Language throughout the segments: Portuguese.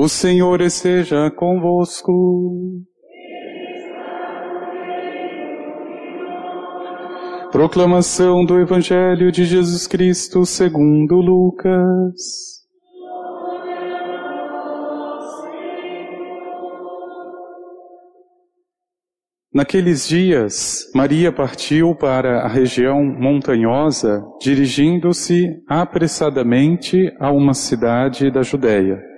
O Senhor esteja convosco. Proclamação do Evangelho de Jesus Cristo segundo Lucas. Naqueles dias, Maria partiu para a região montanhosa, dirigindo-se apressadamente a uma cidade da Judéia.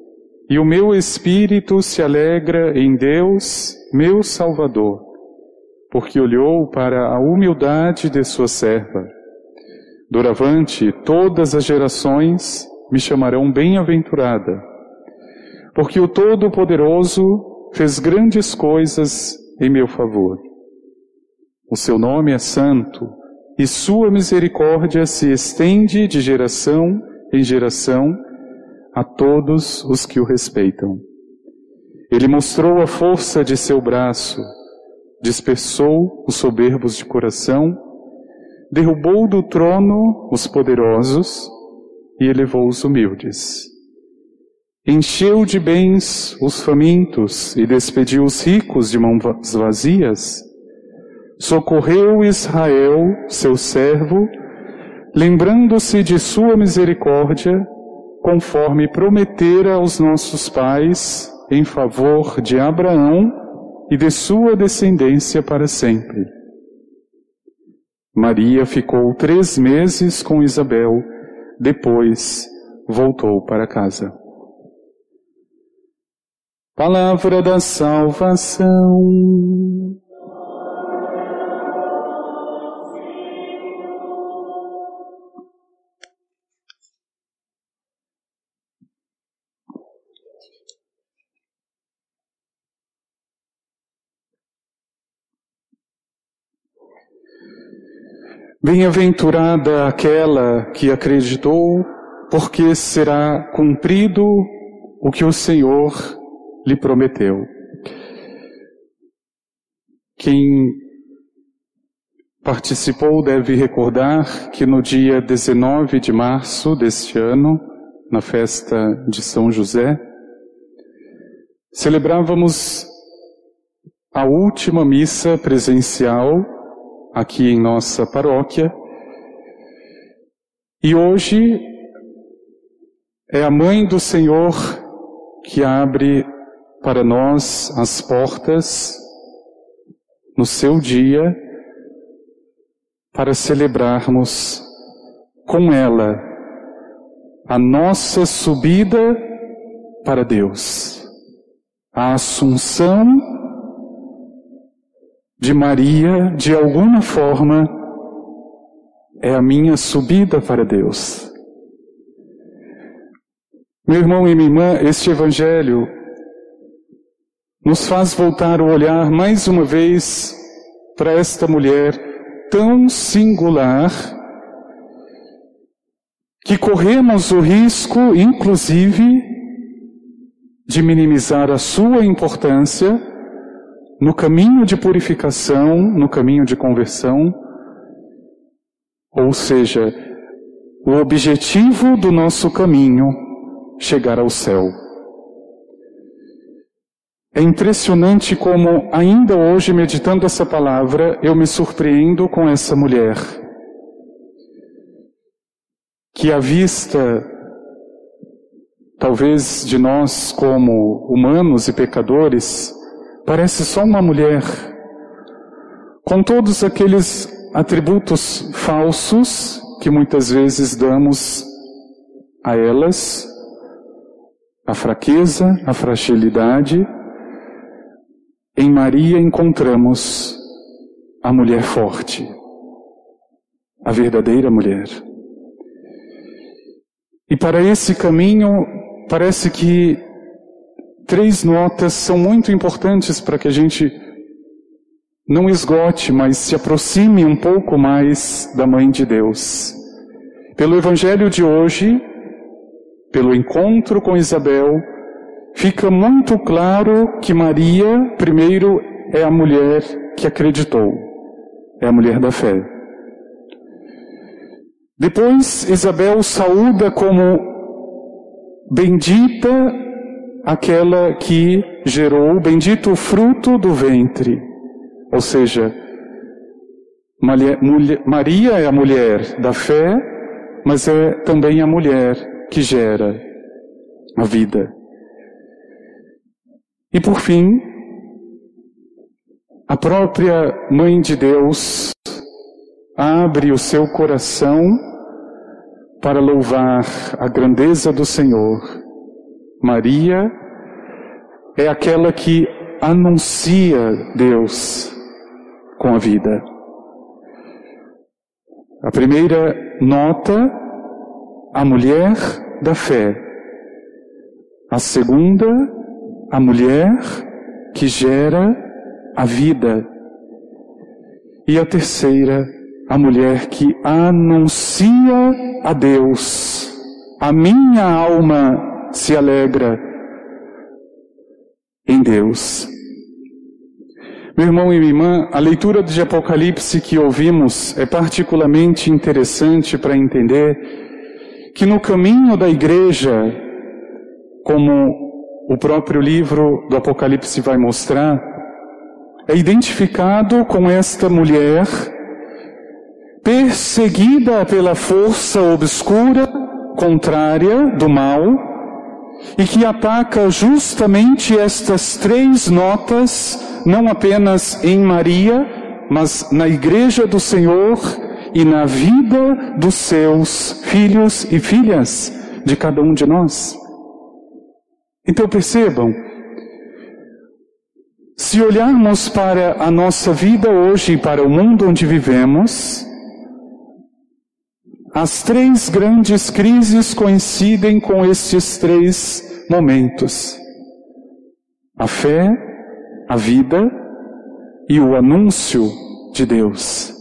e o meu espírito se alegra em Deus, meu Salvador, porque olhou para a humildade de sua serva. Doravante, todas as gerações me chamarão bem-aventurada, porque o Todo-Poderoso fez grandes coisas em meu favor. O seu nome é santo e sua misericórdia se estende de geração em geração a todos os que o respeitam. Ele mostrou a força de seu braço, dispersou os soberbos de coração, derrubou do trono os poderosos e elevou os humildes. Encheu de bens os famintos e despediu os ricos de mãos vazias socorreu Israel, seu servo, lembrando-se de sua misericórdia, conforme prometera aos nossos pais, em favor de Abraão e de sua descendência para sempre. Maria ficou três meses com Isabel, depois voltou para casa. Palavra da salvação. Bem-aventurada aquela que acreditou, porque será cumprido o que o Senhor lhe prometeu. Quem participou deve recordar que no dia 19 de março deste ano, na festa de São José, celebrávamos a última missa presencial aqui em nossa paróquia. E hoje é a Mãe do Senhor que abre para nós as portas no seu dia para celebrarmos com ela a nossa subida para Deus, a assunção de Maria, de alguma forma, é a minha subida para Deus. Meu irmão e minha irmã, este Evangelho nos faz voltar o olhar mais uma vez para esta mulher tão singular que corremos o risco, inclusive, de minimizar a sua importância no caminho de purificação, no caminho de conversão, ou seja, o objetivo do nosso caminho chegar ao céu. É impressionante como, ainda hoje, meditando essa palavra, eu me surpreendo com essa mulher, que à vista, talvez de nós como humanos e pecadores, Parece só uma mulher, com todos aqueles atributos falsos que muitas vezes damos a elas, a fraqueza, a fragilidade, em Maria encontramos a mulher forte, a verdadeira mulher. E para esse caminho, parece que três notas são muito importantes para que a gente não esgote, mas se aproxime um pouco mais da Mãe de Deus. Pelo Evangelho de hoje, pelo encontro com Isabel, fica muito claro que Maria, primeiro, é a mulher que acreditou, é a mulher da fé. Depois, Isabel saúda como bendita aquela que gerou, bendito o fruto do ventre. Ou seja, Maria é a mulher da fé, mas é também a mulher que gera a vida. E por fim, a própria Mãe de Deus abre o seu coração para louvar a grandeza do Senhor. Maria é aquela que anuncia Deus com a vida. A primeira nota, a mulher da fé. A segunda, a mulher que gera a vida. E a terceira, a mulher que anuncia a Deus. A minha alma se alegra em Deus. Meu irmão e minha irmã, a leitura de Apocalipse que ouvimos é particularmente interessante para entender que no caminho da igreja, como o próprio livro do Apocalipse vai mostrar, é identificado com esta mulher perseguida pela força obscura, contrária do mal, e que ataca justamente estas três notas, não apenas em Maria, mas na Igreja do Senhor e na vida dos seus filhos e filhas, de cada um de nós. Então percebam, se olharmos para a nossa vida hoje e para o mundo onde vivemos, as três grandes crises coincidem com estes três momentos: a fé, a vida e o anúncio de Deus,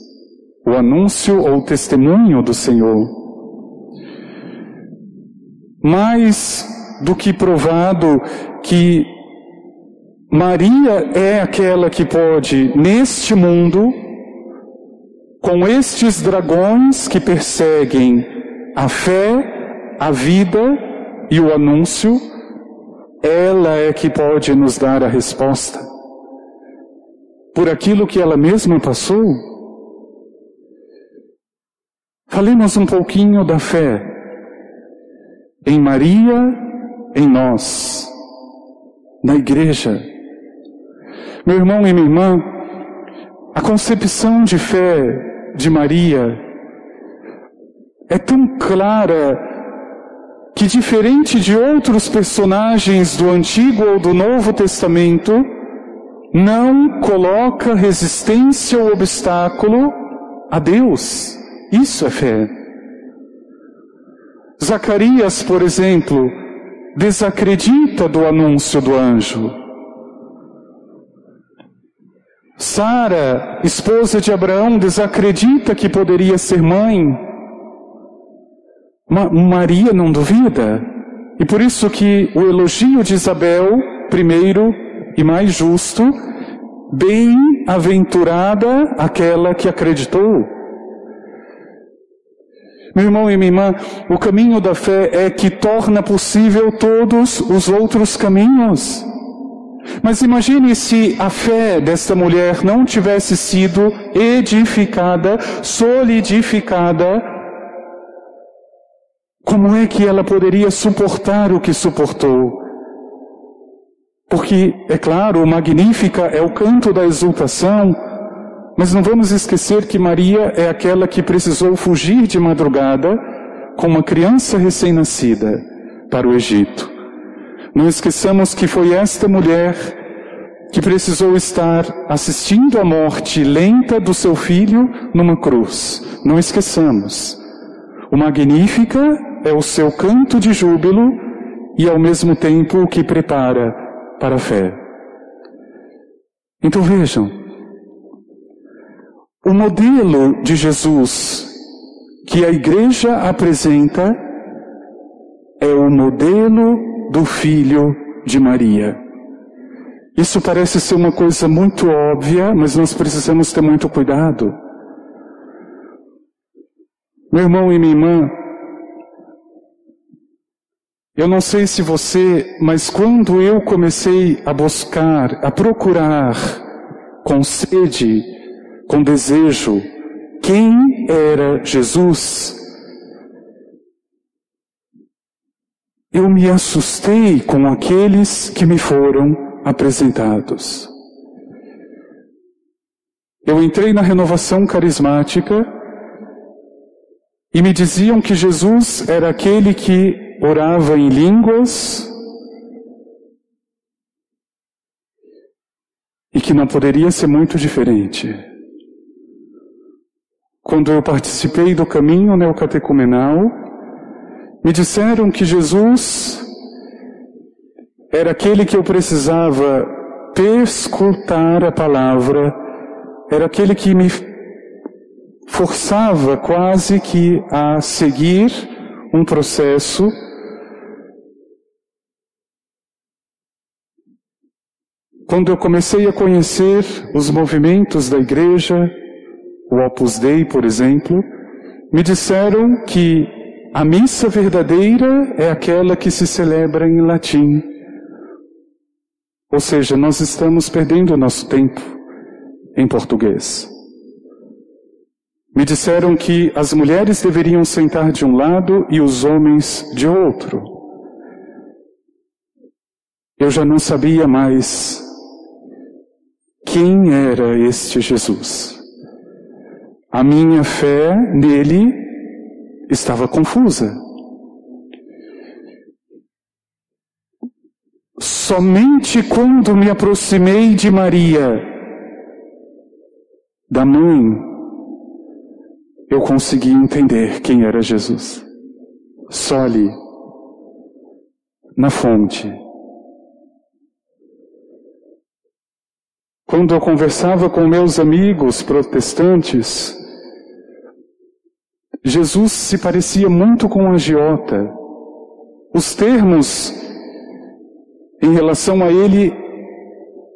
o anúncio ou testemunho do Senhor. Mais do que provado que Maria é aquela que pode, neste mundo, com estes dragões que perseguem a fé, a vida e o anúncio, ela é que pode nos dar a resposta. Por aquilo que ela mesma passou. Falemos um pouquinho da fé em Maria, em nós, na igreja. Meu irmão e minha irmã, a concepção de fé de Maria é tão clara que, diferente de outros personagens do Antigo ou do Novo Testamento, não coloca resistência ou obstáculo a Deus. Isso é fé. Zacarias, por exemplo, desacredita do anúncio do anjo. Sara, esposa de Abraão, desacredita que poderia ser mãe. Ma Maria não duvida. E por isso que o elogio de Isabel, primeiro e mais justo, bem-aventurada aquela que acreditou. Meu irmão e minha irmã, o caminho da fé é que torna possível todos os outros caminhos. Mas imagine se a fé desta mulher não tivesse sido edificada, solidificada. Como é que ela poderia suportar o que suportou? Porque, é claro, Magnífica é o canto da exultação, Mas não vamos esquecer que Maria é aquela que precisou fugir de madrugada com uma criança recém-nascida para o Egito. Não esqueçamos que foi esta mulher que precisou estar assistindo à morte lenta do seu filho numa cruz. Não esqueçamos. O Magnífica é o seu canto de júbilo e ao mesmo tempo o que prepara para a fé. Então vejam, o modelo de Jesus que a igreja apresenta é o modelo do filho de Maria. Isso parece ser uma coisa muito óbvia, mas nós precisamos ter muito cuidado. Meu irmão e minha irmã, eu não sei se você, mas quando eu comecei a buscar, a procurar com sede, com desejo, quem era Jesus, eu me assustei com aqueles que me foram apresentados. Eu entrei na renovação carismática e me diziam que Jesus era aquele que orava em línguas e que não poderia ser muito diferente. Quando eu participei do caminho neocatecumenal, me disseram que Jesus era aquele que eu precisava perscrutar a palavra, era aquele que me forçava quase que a seguir um processo. Quando eu comecei a conhecer os movimentos da igreja, o Opus Dei, por exemplo, me disseram que a missa verdadeira é aquela que se celebra em latim. Ou seja, nós estamos perdendo o nosso tempo em português. Me disseram que as mulheres deveriam sentar de um lado e os homens de outro. Eu já não sabia mais quem era este Jesus. A minha fé nele estava confusa. Somente quando me aproximei de Maria, da mãe, eu consegui entender quem era Jesus. Só ali, na fonte. Quando eu conversava com meus amigos protestantes, Jesus se parecia muito com um agiota. Os termos em relação a ele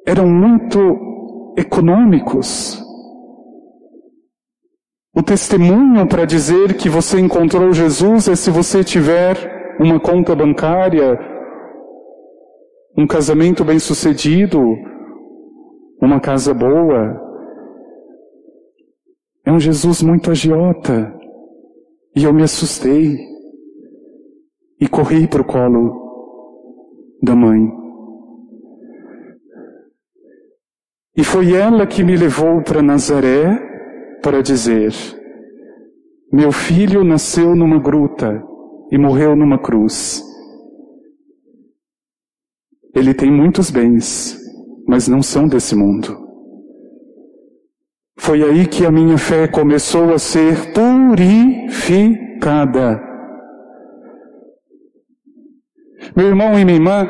eram muito econômicos. O testemunho para dizer que você encontrou Jesus é se você tiver uma conta bancária, um casamento bem-sucedido, uma casa boa. É um Jesus muito agiota. E eu me assustei e corri para o colo da mãe. E foi ela que me levou para Nazaré para dizer: Meu filho nasceu numa gruta e morreu numa cruz. Ele tem muitos bens, mas não são desse mundo. Foi aí que a minha fé começou a ser purificada. Meu irmão e minha irmã,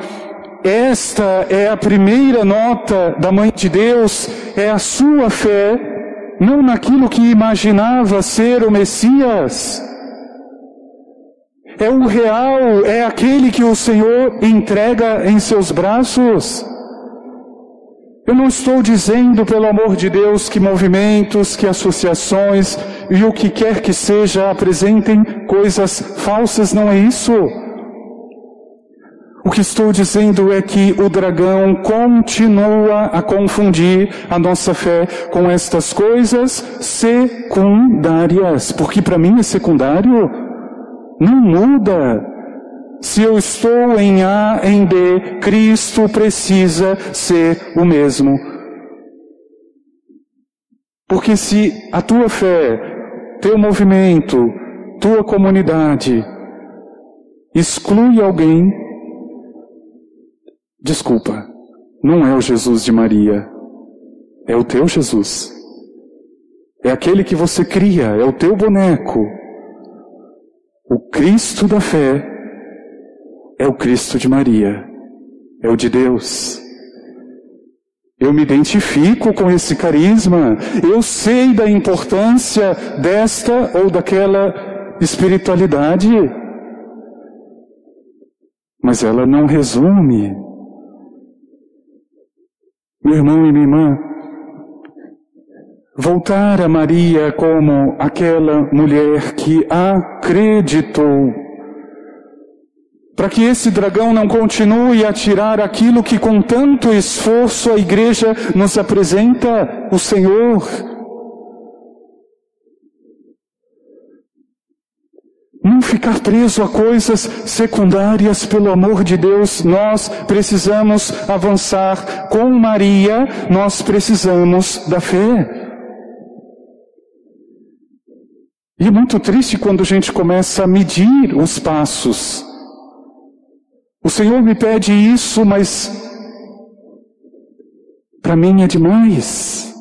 esta é a primeira nota da Mãe de Deus, é a sua fé, não naquilo que imaginava ser o Messias. É o real, é aquele que o Senhor entrega em seus braços. Eu não estou dizendo, pelo amor de Deus, que movimentos, que associações e o que quer que seja apresentem coisas falsas, não é isso. O que estou dizendo é que o dragão continua a confundir a nossa fé com estas coisas secundárias, porque para mim é secundário, não muda. Se eu estou em A, em B, Cristo precisa ser o mesmo. Porque se a tua fé, teu movimento, tua comunidade exclui alguém, desculpa, não é o Jesus de Maria, é o teu Jesus. É aquele que você cria, é o teu boneco. O Cristo da fé é o Cristo de Maria, é o de Deus. Eu me identifico com esse carisma, eu sei da importância desta ou daquela espiritualidade, mas ela não resume. Meu irmão e minha irmã, voltar a Maria como aquela mulher que acreditou para que esse dragão não continue a tirar aquilo que com tanto esforço a igreja nos apresenta, o Senhor. Não ficar preso a coisas secundárias, pelo amor de Deus, nós precisamos avançar. Com Maria, nós precisamos da fé. E é muito triste quando a gente começa a medir os passos. O Senhor me pede isso, mas para mim é demais.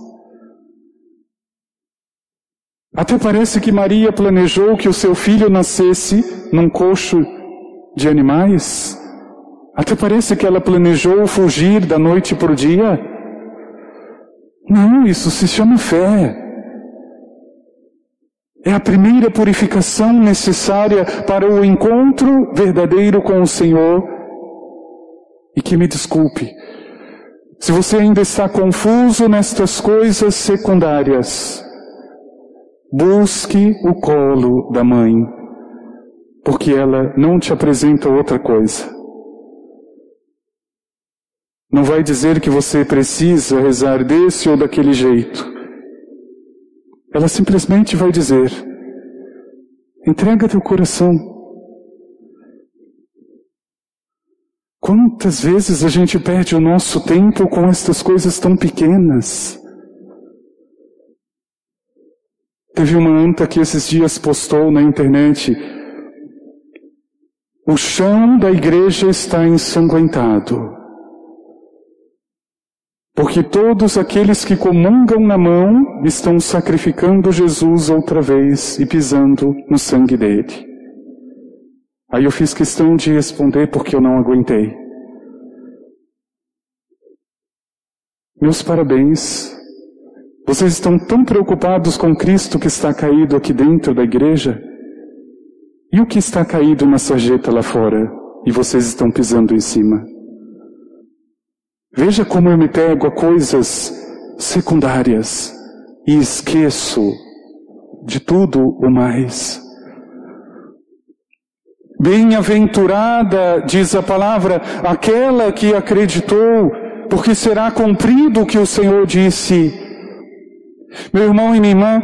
Até parece que Maria planejou que o seu filho nascesse num coxo de animais. Até parece que ela planejou fugir da noite para o dia. Não, isso se chama fé. É a primeira purificação necessária para o encontro verdadeiro com o Senhor e que me desculpe, se você ainda está confuso nestas coisas secundárias, busque o colo da mãe, porque ela não te apresenta outra coisa. Não vai dizer que você precisa rezar desse ou daquele jeito. Ela simplesmente vai dizer: entrega teu coração. Quantas vezes a gente perde o nosso tempo com estas coisas tão pequenas? Teve uma anta que esses dias postou na internet: o chão da igreja está ensanguentado. Porque todos aqueles que comungam na mão estão sacrificando Jesus outra vez e pisando no sangue dele. Aí eu fiz questão de responder porque eu não aguentei. Meus parabéns. Vocês estão tão preocupados com Cristo que está caído aqui dentro da igreja? E o que está caído na sarjeta lá fora? E vocês estão pisando em cima? Veja como eu me pego a coisas secundárias e esqueço de tudo o mais. Bem-aventurada, diz a palavra, aquela que acreditou, porque será cumprido o que o Senhor disse. Meu irmão e minha irmã,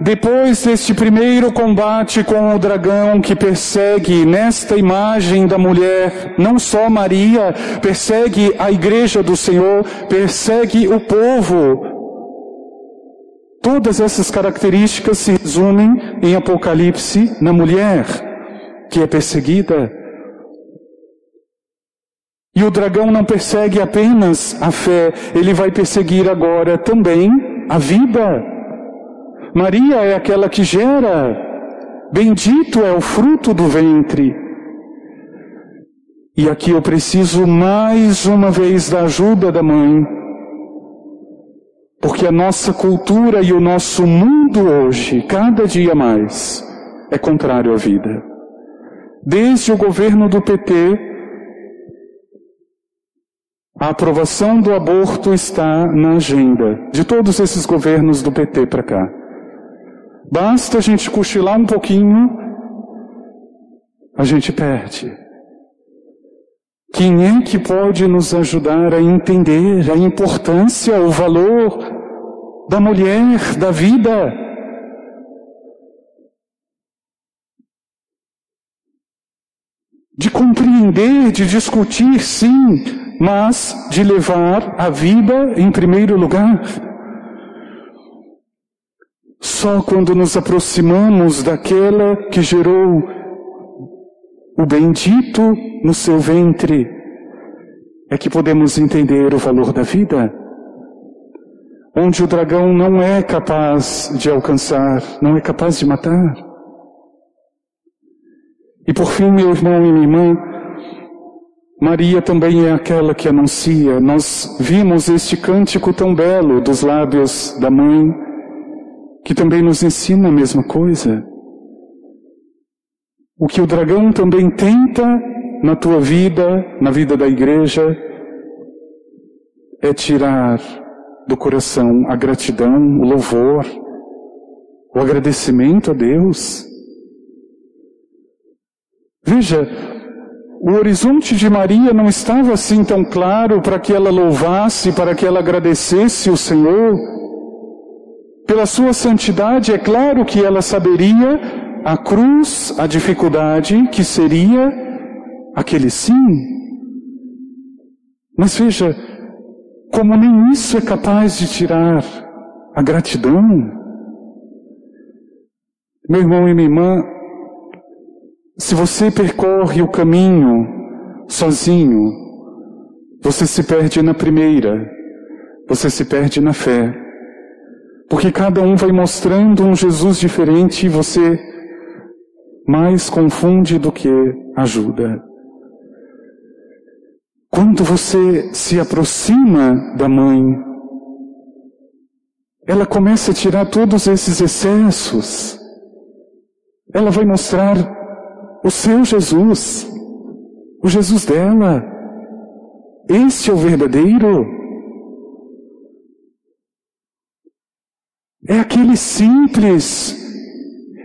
depois deste primeiro combate com o dragão que persegue nesta imagem da mulher, não só Maria, persegue a igreja do Senhor, persegue o povo. Todas essas características se resumem em Apocalipse na mulher que é perseguida. E o dragão não persegue apenas a fé, ele vai perseguir agora também a vida. Maria é aquela que gera, bendito é o fruto do ventre. E aqui eu preciso mais uma vez da ajuda da mãe, porque a nossa cultura e o nosso mundo hoje, cada dia mais, é contrário à vida. Desde o governo do PT, a aprovação do aborto está na agenda de todos esses governos do PT para cá. Basta a gente cochilar um pouquinho, a gente perde. Quem é que pode nos ajudar a entender a importância, o valor da mulher, da vida? de compreender, de discutir, sim, mas de levar a vida em primeiro lugar. Só quando nos aproximamos daquela que gerou o bendito no seu ventre é que podemos entender o valor da vida. Onde o dragão não é capaz de alcançar, não é capaz de matar. E por fim, meu irmão e minha irmã, Maria também é aquela que anuncia. Nós vimos este cântico tão belo dos lábios da mãe, que também nos ensina a mesma coisa. O que o dragão também tenta na tua vida, na vida da igreja, é tirar do coração a gratidão, o louvor, o agradecimento a Deus. Veja, o horizonte de Maria não estava assim tão claro para que ela louvasse, para que ela agradecesse o Senhor. Pela sua santidade, é claro que ela saberia a cruz, a dificuldade que seria aquele sim. Mas veja, como nem isso é capaz de tirar a gratidão. Meu irmão e minha irmã, se você percorre o caminho sozinho, você se perde na primeira, você se perde na fé. Porque cada um vai mostrando um Jesus diferente e você mais confunde do que ajuda. Quando você se aproxima da mãe, ela começa a tirar todos esses excessos. Ela vai mostrar o seu Jesus, o Jesus dela. Este é o verdadeiro. É aquele simples,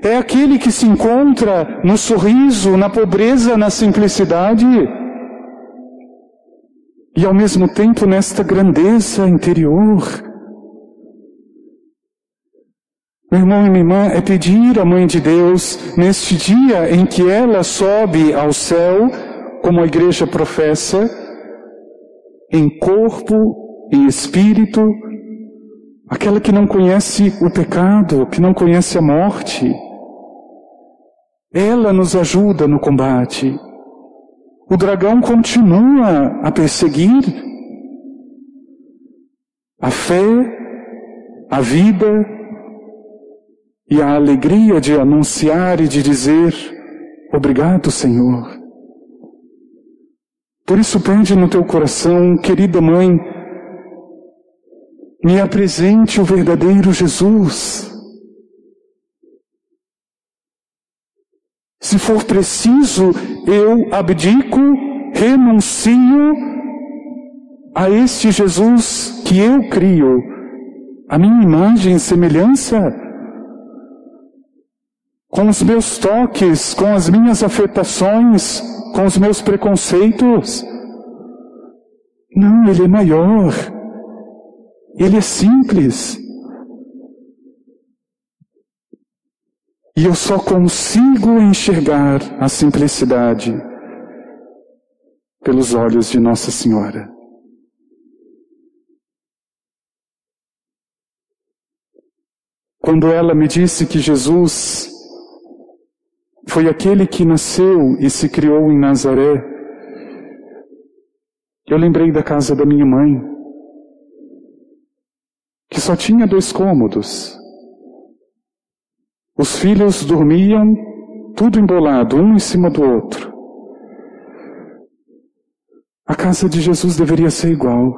é aquele que se encontra no sorriso, na pobreza, na simplicidade. E ao mesmo tempo nesta grandeza interior. Meu irmão e minha irmã, é pedir à Mãe de Deus, neste dia em que ela sobe ao céu, como a igreja professa, em corpo, em espírito, aquela que não conhece o pecado, que não conhece a morte. Ela nos ajuda no combate. O dragão continua a perseguir. A fé, a vida, e a alegria de anunciar e de dizer: Obrigado, Senhor. Por isso, pede no teu coração, querida mãe, me apresente o verdadeiro Jesus. Se for preciso, eu abdico, renuncio a este Jesus que eu crio, a minha imagem e semelhança com os meus toques, com as minhas afetações, com os meus preconceitos. Não, ele é maior. Ele é simples. E eu só consigo enxergar a simplicidade pelos olhos de Nossa Senhora. Quando ela me disse que Jesus foi aquele que nasceu e se criou em Nazaré. Eu lembrei da casa da minha mãe, só tinha dois cômodos. Os filhos dormiam tudo embolado, um em cima do outro. A casa de Jesus deveria ser igual.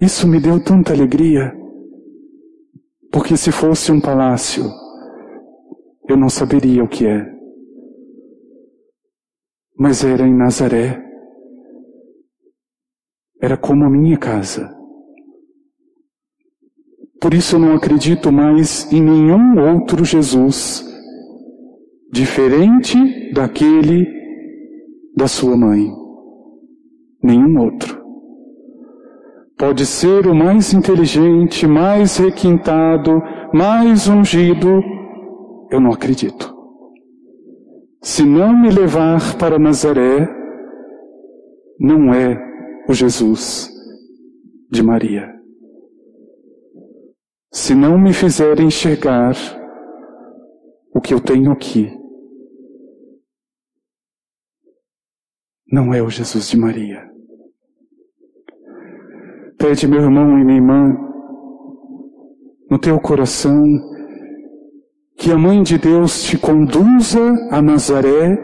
Isso me deu tanta alegria, porque se fosse um palácio, eu não saberia o que é. Mas era em Nazaré. Era como a minha casa. Por isso eu não acredito mais em nenhum outro Jesus, diferente daquele da sua mãe. Nenhum outro. Pode ser o mais inteligente, mais requintado, mais ungido, eu não acredito. Se não me levar para Nazaré, não é o Jesus de Maria. Se não me fizer enxergar o que eu tenho aqui, não é o Jesus de Maria. Pede, meu irmão e minha irmã, no teu coração, que a Mãe de Deus te conduza a Nazaré,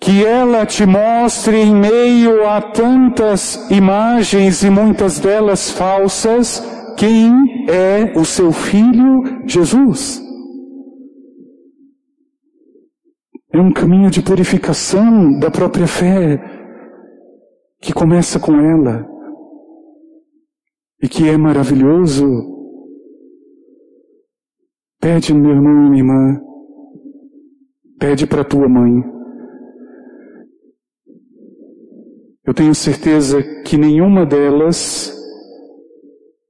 que ela te mostre em meio a tantas imagens e muitas delas falsas, quem é o seu filho Jesus. É um caminho de purificação da própria fé que começa com ela e que é maravilhoso. Pede, meu irmão e minha irmã, pede para tua mãe. Eu tenho certeza que nenhuma delas,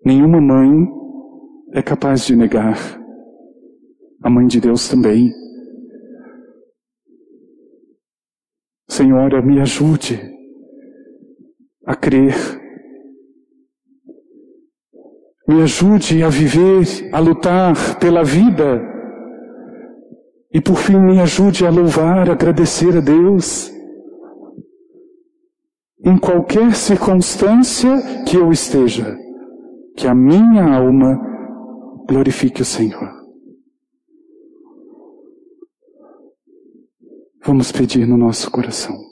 nenhuma mãe, é capaz de negar. A mãe de Deus também. Senhora, me ajude a crer. Me ajude a viver, a lutar pela vida. E por fim, me ajude a louvar, a agradecer a Deus. Em qualquer circunstância que eu esteja, que a minha alma glorifique o Senhor. Vamos pedir no nosso coração.